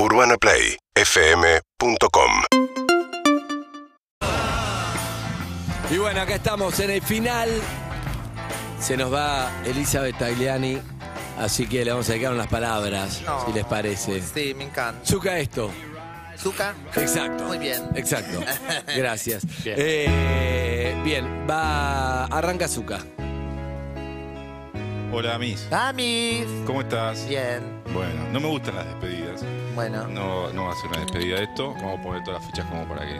UrbanaPlayFM.com Y bueno, acá estamos en el final. Se nos va Elizabeth Tagliani, así que le vamos a dedicar unas palabras, No. si les parece. Sí, me encanta. Zuka esto. ¿Zuka? Exacto. Muy bien. Exacto. Gracias. Bien. Eh, bien, va. Arranca Zuka. Hola, Miss. Amis. ¿Cómo estás? Bien. Bueno, no me gustan las despedidas. Bueno. No, no va a ser una despedida de esto. Vamos a poner todas las fichas como para que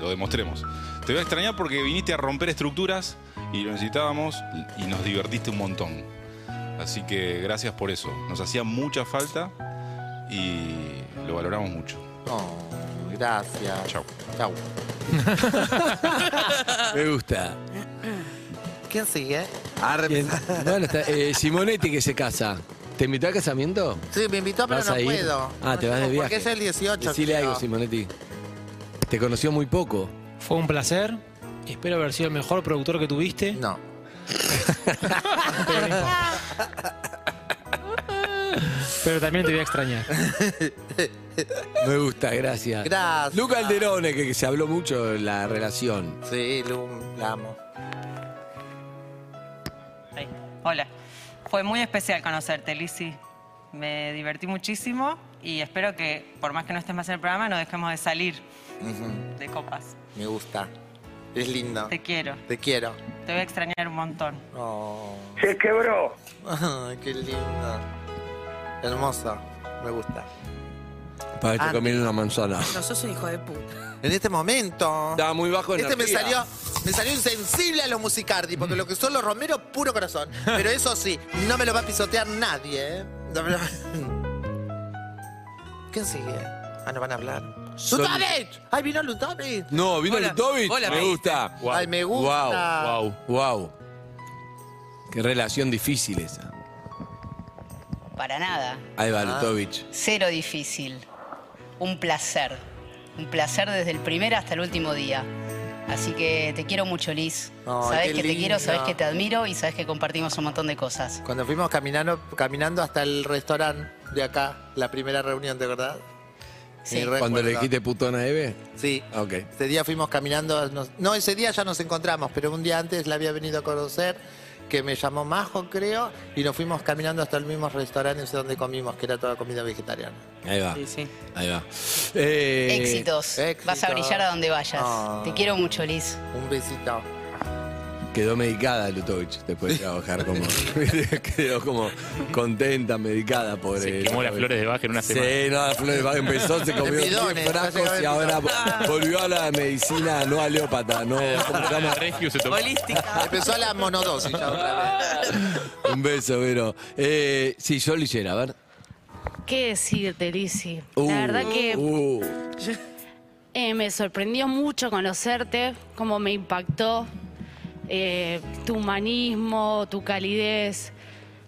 lo demostremos. Te voy a extrañar porque viniste a romper estructuras y lo necesitábamos y nos divertiste un montón. Así que gracias por eso. Nos hacía mucha falta y lo valoramos mucho. Oh, gracias. Chau. Chau. Me gusta. ¿Quién sigue? Bueno, está, eh, Simonetti que se casa. ¿Te invitó al casamiento? Sí, me invitó, pero ¿Vas no a ir? puedo. Ah, te vas de viaje. Porque es el 18. Decile creo. algo, Simonetti. Te conoció muy poco. Fue un placer. Espero haber sido el mejor productor que tuviste. No. Pero también te voy a extrañar. Me gusta, gracias. Gracias. Luca Alderone, que, que se habló mucho de la relación. Sí, Lu, la amo. Ahí. Hola. Fue muy especial conocerte, Lizzy. Me divertí muchísimo y espero que, por más que no estés más en el programa, no dejemos de salir de copas. Me gusta. Es lindo. Te quiero. Te quiero. Te voy a extrañar un montón. Oh. Se quebró. Ay, qué lindo. Hermoso. Me gusta. Para que te Andy. comiendo una manzana. No, sos un hijo de puta. En este momento. Estaba muy bajo Este me salió, me salió insensible a los musicardi, porque lo que son los Romero, puro corazón. Pero eso sí, no me lo va a pisotear nadie, ¿eh? No me lo- ¿Quién sigue? Ah, no van a hablar. ¡Lutovic! ¡Ay, vino Lutovic! No, vino Hola. Lutovic. Hola, me me gusta. ¡Ay, me gusta! Wow, wow. Qué relación difícil esa. Para nada. Ahí va Ah. Lutovic. Cero difícil. Un placer. Un placer desde el primer hasta el último día. Así que te quiero mucho, Liz. Ay, sabes que te quiero, sabes que te admiro y sabes que compartimos un montón de cosas. Cuando fuimos caminando, caminando hasta el restaurante de acá, la primera reunión, ¿de verdad? Sí. Cuando le dijiste putona a Eve. Sí. Ok. Ese día fuimos caminando, nos- no, ese día ya nos encontramos, pero un día antes la había venido a conocer, que me llamó Majo, creo, y nos fuimos caminando hasta el mismo restaurante donde comimos, que era toda comida vegetariana. Ahí va. Sí, sí. Ahí va. Eh, éxitos. éxitos. Vas a brillar a donde vayas. Ah. Te quiero mucho, Liz. Un besito. Quedó medicada Lutovic después de trabajar como. quedó como contenta, medicada por Se quemó las flores de Bach en una semana. Sí, no, las flores de Bach empezó, se comió bidones, 10 frascos y ahora volvió a la medicina no aleópata, no. ¿cómo se llama? Regio se tomó. Holística. Empezó la monodosis ya otra vez. Un beso, Vero. Eh, sí, yo leyera, a ver. ¿Qué decirte, Lizzy? Uh, La verdad que uh, eh, me sorprendió mucho conocerte, cómo me impactó eh, tu humanismo, tu calidez,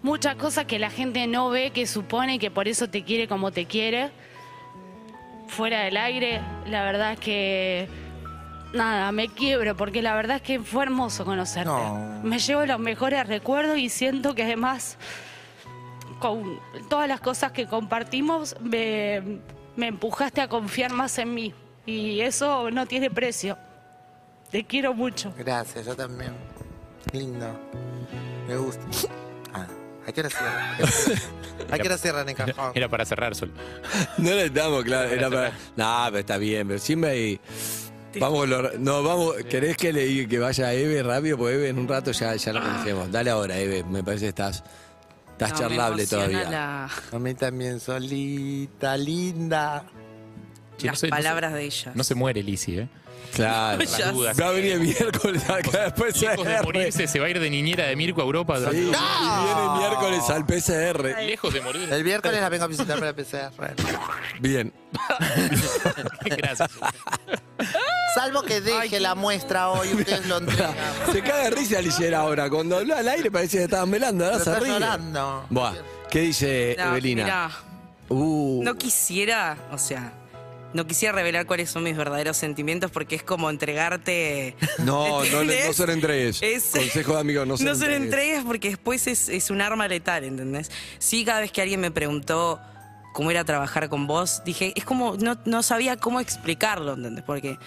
muchas cosas que la gente no ve, que supone y que por eso te quiere como te quiere. Fuera del aire, la verdad es que nada, me quiebro porque la verdad es que fue hermoso conocerte. No. Me llevo los mejores recuerdos y siento que además con todas las cosas que compartimos, me, me empujaste a confiar más en mí. Y eso no tiene precio. Te quiero mucho. Gracias, yo también. Lindo. Me gusta. Ah, ¿a qué hora cierran? ¿A qué hora cierran en cajón? Era para cerrar, Sol. no le estamos, claro. Era para... No, pero está bien, pero siempre hay. Vamos, lo- no, vamos, ¿querés que le diga que vaya Eve rápido? Porque Eve en un rato ya, ya lo conocemos. Dale ahora, Eve, me parece que estás, estás No, charlable todavía. la- A mí también, solita, linda. Che, no las se- no se- palabras de ella. No se muere Lizzy, ¿eh? Claro. Ya dudas. Va a venir el miércoles acá después Lejos de PCR. morirse, se va a ir de niñera de Mirko a Europa. Sí, durante- y viene el miércoles al PCR. Lejos de morir. El miércoles la vengo a visitar para PCR. Bien. Gracias. Salvo que deje la muestra hoy, ustedes lo entregan. Se caga de risa Lillera ahora. Cuando habló al aire parecía que estaban velando. Ahora Pero se está ríe. llorando. Buah, ¿qué dice No, Evelina? mirá, Uh, no quisiera, o sea, no quisiera revelar cuáles son mis verdaderos sentimientos porque es como entregarte. no, no, no se lo entregues. Es- Consejo de amigos, no se no lo se lo entregues. entregues porque después es, es un arma letal, ¿entendés? Sí, cada vez que alguien me preguntó cómo era trabajar con vos, dije, es como, no, no sabía cómo explicarlo, ¿entendés? Porque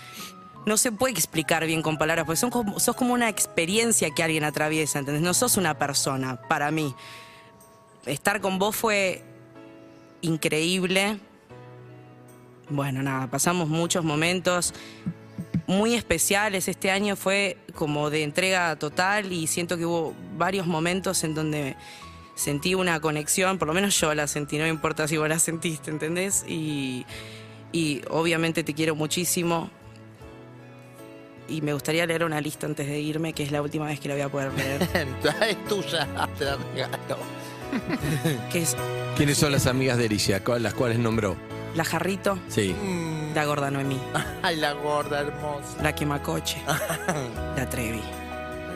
no se puede explicar bien con palabras, porque son como, sos como una experiencia que alguien atraviesa, ¿entendés? No sos una persona, para mí. Estar con vos fue increíble. Bueno, nada, pasamos muchos momentos muy especiales. Este año fue como de entrega total y siento que hubo varios momentos en donde sentí una conexión, por lo menos yo la sentí, no me importa si vos la sentiste, ¿entendés? Y, y obviamente te quiero muchísimo. Y me gustaría leer una lista antes de irme, que es la última vez que la voy a poder leer. es tuya, te la regalo. ¿Quiénes son las amigas de Alicia? ¿Cuál- ¿Las cuales nombró? La Jarrito, Sí. Mm. la gorda Noemí, Ay, la gorda hermosa. la Quemacoche, la Trevi,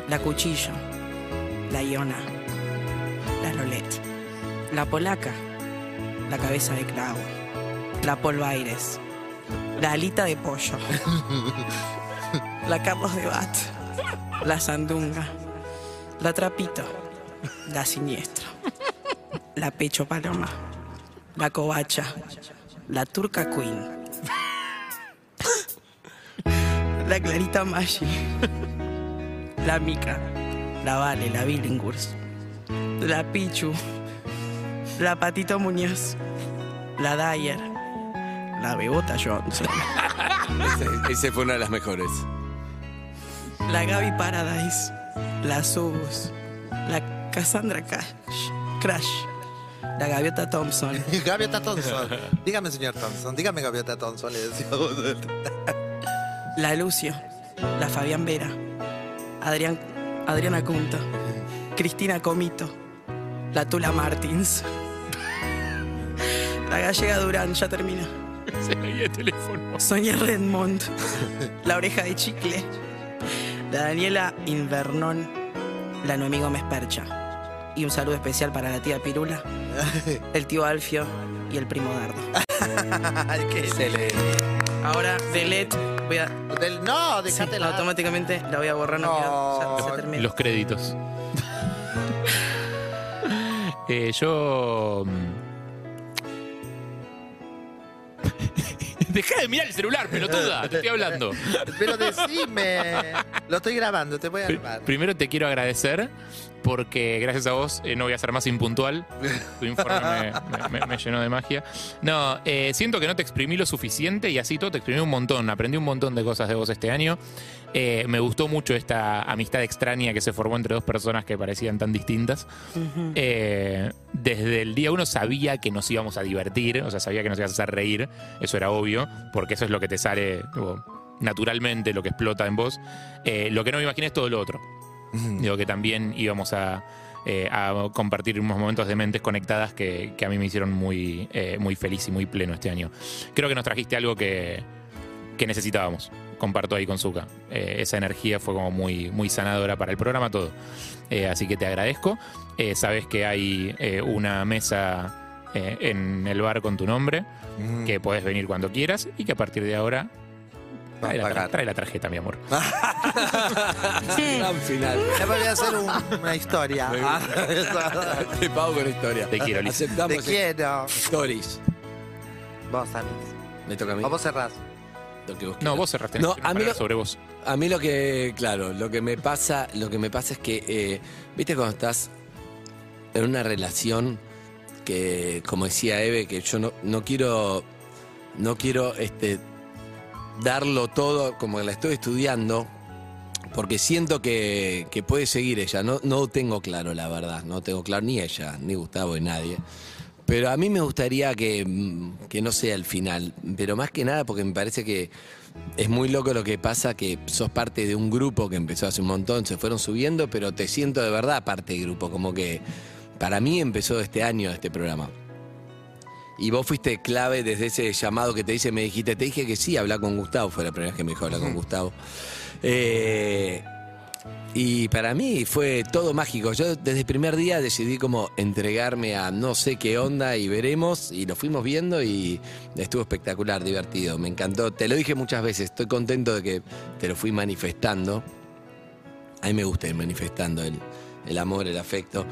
la Cuchillo, la Iona, la Rolette, la Polaca, la Cabeza de Clavo, la Polvaires, la Alita de Pollo, la Carlos de Bat, la Sandunga, la Trapito, la Siniestro, la Pecho Paloma, la Covacha, la Turca Queen, la Clarita Maggi, la Mica, la Vale, la Billinghurst, la Pichu, la Patito Muñoz, la Dyer, la Bebota Johnson, Ese, ese fue una de las mejores. la Gaby Paradise, la Subus, la Cassandra Cash, Crash, la Gaviota Thompson, Gaviota Thompson. Dígame, señor Thompson. Dígame, Gaviota Thompson, le la Lucio, la Fabián Vera, Adrián, Adriana Cunto, Cristina Comito, la Tula Martins, la Gallega Durán, ya termina. Se el teléfono. Sonia Redmond, la oreja de chicle, la Daniela Invernón, la Noemí Gómez Percha. Y un saludo especial para la tía Pirula, el tío Alfio y el primo Dardo. Ay, qué Excelente. Ahora, delete, voy a... Del- no, sí, déjatela. automáticamente la voy a borrar, no, quiero- ya, ya terminé. Los créditos. Eh, yo. mm, Deja de mirar el celular, pelotuda. Te estoy hablando. Pero decime. Lo estoy grabando, te voy a grabar. Primero te quiero agradecer porque gracias a vos eh, no voy a ser más impuntual. Tu informe me, me- me llenó de magia. No, eh, siento que no te exprimí lo suficiente y así todo te exprimí un montón. Aprendí un montón de cosas de vos este año. Eh, me gustó mucho esta amistad extraña que se formó entre dos personas que parecían tan distintas. Eh, desde el día uno sabía que nos íbamos a divertir, o sea, sabía que nos ibas a hacer reír, eso era obvio, porque eso es lo que te sale tipo, naturalmente, lo que explota en vos. Eh, lo que no me imaginé es todo lo otro. Digo que también íbamos a, eh, a compartir unos momentos de mentes conectadas que, que a mí me hicieron muy, eh, muy feliz y muy pleno este año. Creo que nos trajiste algo que, que necesitábamos. Comparto ahí con Zuka. Eh, esa energía fue como muy, muy sanadora para el programa todo. Así que te agradezco. Sabes que hay una mesa en el bar con tu nombre, que puedes venir cuando quieras y que a partir de ahora trae la, pagar. trae la tarjeta, mi amor. Gran final. Ya voy a hacer un- una historia. Te pago con historia. Te quiero, Liz. Aceptamos Te quiero. stories. Vos, Anis. Me toca a mí. O vos cerrás. Lo que vos No, quieras. vos cerraste. No, a mí lo- sobre vos. A mí lo que, claro, lo que me pasa, lo que me pasa es que, eh, viste cuando estás en una relación que, como decía Eve, que yo no, no quiero, no quiero, este, darlo todo como la estoy estudiando, porque siento que, que puede seguir ella. No, no tengo claro, la verdad, no tengo claro ni ella, ni Gustavo, ni nadie. Pero a mí me gustaría que, mm, que no sea el final, pero más que nada porque me parece que es muy loco lo que pasa, que sos parte de un grupo que empezó hace un montón, se fueron subiendo, pero te siento de verdad parte del grupo, como que para mí empezó este año este programa. Y vos fuiste clave desde ese llamado que te hice, me dijiste, te dije que sí, habla con Gustavo, fue la primera vez que me dijo hablar con Gustavo. Eh, y para mí fue todo mágico. Yo desde el primer día decidí como entregarme a no sé qué onda y veremos. Y lo fuimos viendo y estuvo espectacular, divertido. Me encantó. Te lo dije muchas veces. Estoy contento de que te lo fui manifestando. A mí me gusta ir manifestando el, el amor, el afecto.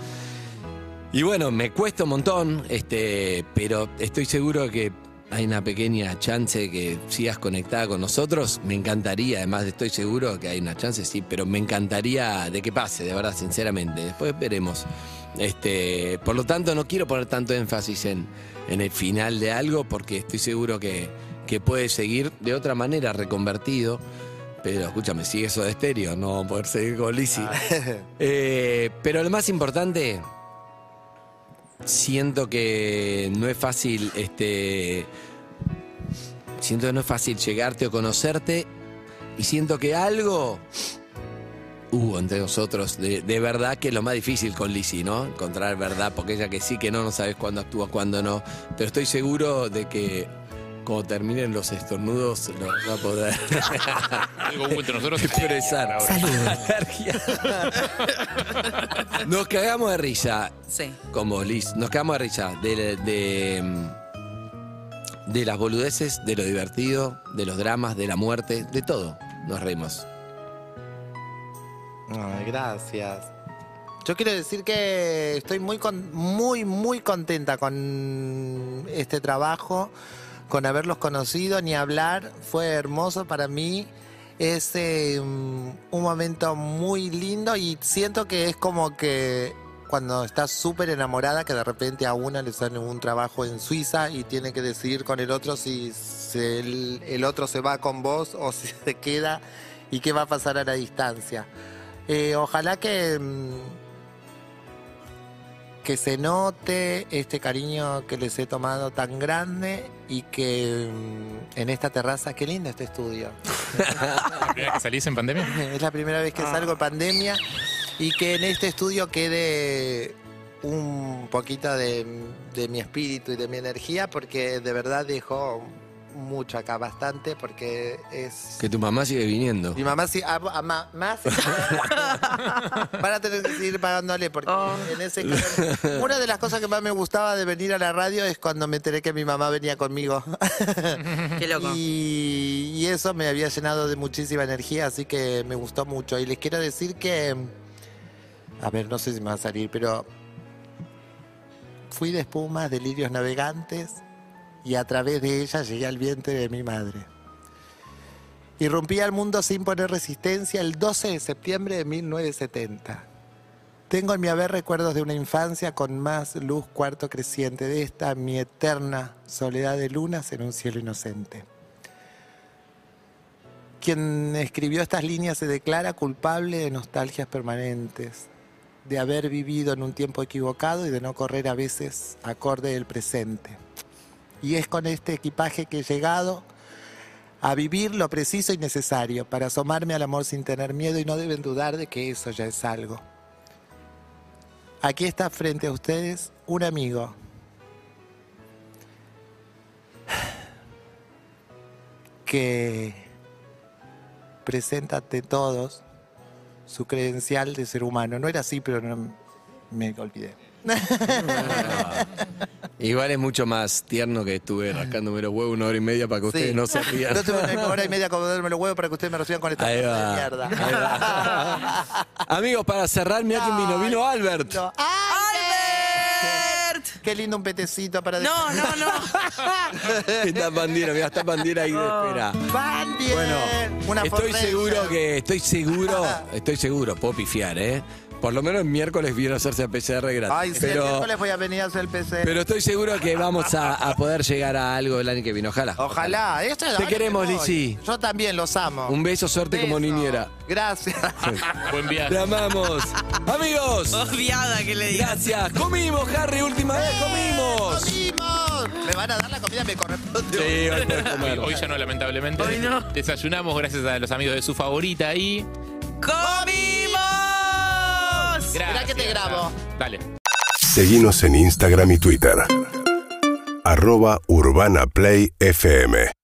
Y bueno, me cuesta un montón, este, pero estoy seguro que hay una pequeña chance que sigas conectada con nosotros. Me encantaría, además estoy seguro que hay una chance, sí, pero me encantaría de que pase, de verdad, sinceramente. Después veremos. Este, por lo tanto, no quiero poner tanto énfasis en, en el final de algo porque estoy seguro que, que puede seguir de otra manera reconvertido. Pero escúchame, sigue eso de estéreo, no poder seguir con Lizzy. Eh, pero lo más importante, siento que no es fácil, este, siento que no es fácil llegarte o conocerte y siento que algo hubo entre nosotros, de, de verdad que es lo más difícil con Lizzy, ¿no? Encontrar verdad, porque ella que sí, que no, no sabes cuándo actúa, cuándo no. Pero estoy seguro de que cuando terminen los estornudos lo va a poder Algo hubo entre nosotros. expresar. Ahora. Alergia. Nos cagamos de risa Sí. con vos, Liz. Nos cagamos de risa de, de, de las boludeces, de lo divertido, de los dramas, de la muerte, de todo. Nos reímos. Ay, gracias. Yo quiero decir que estoy muy, con- muy, muy contenta con este trabajo, con haberlos conocido, ni hablar. Fue hermoso para mí. Es eh, un momento muy lindo y siento que es como que cuando estás súper enamorada, que de repente a una le sale un trabajo en Suiza y tiene que decidir con el otro si el, otro se va con vos o si se queda y qué va a pasar a la distancia. Eh, ojalá que, mm, que se note este cariño que les he tomado tan grande y que mm, en esta terraza, qué lindo este estudio. ¿La primera vez que salís en pandemia? Es la primera vez que salgo de pandemia y que en este estudio quede un poquito de, de mi espíritu y de mi energía porque de verdad dejo mucho acá, bastante, porque es... Que tu mamá sigue viniendo. Mi mamá sí, a- a- ma- más. Van a tener que seguir pagándole porque en ese caso- Una de las cosas que más me gustaba de venir a la radio es cuando me enteré que mi mamá venía conmigo. Qué loco. Y, y eso me había llenado de muchísima energía, así que me gustó mucho. Y les quiero decir que. A ver, no sé si me va a salir, pero. Fui de espumas, de lirios navegantes, y a través de ella llegué al vientre de mi madre. Irrumpí al mundo sin poner resistencia el 12 de septiembre de 1970. Tengo en mi haber recuerdos de una infancia con más luz cuarto creciente de esta, mi eterna soledad de lunas en un cielo inocente. Quien escribió estas líneas se declara culpable de nostalgias permanentes, de haber vivido en un tiempo equivocado y de no correr a veces acorde del presente. Y es con este equipaje que he llegado a vivir lo preciso y necesario para asomarme al amor sin tener miedo y no deben dudar de que eso ya es algo. Aquí está frente a ustedes un amigo. Que presenta ante todos su credencial de ser humano. No era así, pero no me olvidé. Igual es mucho más tierno que estuve rascándome los huevos una hora y media para que ustedes Sí. no se rían. No tuve una hora y media comerme los huevos para que ustedes me reciban con esta Ahí de mierda. ahí va. Amigos, para cerrar, mira quién vino. Vino Albert. No. ¡Albert! Qué lindo un petecito para No, no, no. Está Bandera, mira, está Bandera ahí de espera. Van bien. Bueno, Una estoy Ford seguro que, estoy seguro, estoy seguro, puedo pifiar, ¿eh? Por lo menos el miércoles viene a hacerse a PCR gratis. Ay, sí, el miércoles voy a venir a hacer el PC. pero estoy seguro que vamos a, a poder llegar a algo el año que viene. Ojalá. Ojalá. Esto es Te queremos, que. Yo también los amo. Un beso, suerte como niñera. Gracias. Buen viaje. Te amamos. Amigos, Odiada que le digas. gracias. Comimos, Harry, última vez, comimos. ¡Comimos! Me van a dar la comida, me corresponde. Sí, hoy puedes Hoy, comer. hoy ya no, lamentablemente. Hoy no. Desayunamos gracias a los amigos de su favorita y. ¡Comimos! Mirá que te grabo. Dale. Seguinos en Instagram y Twitter. Arroba Urbana Play FM.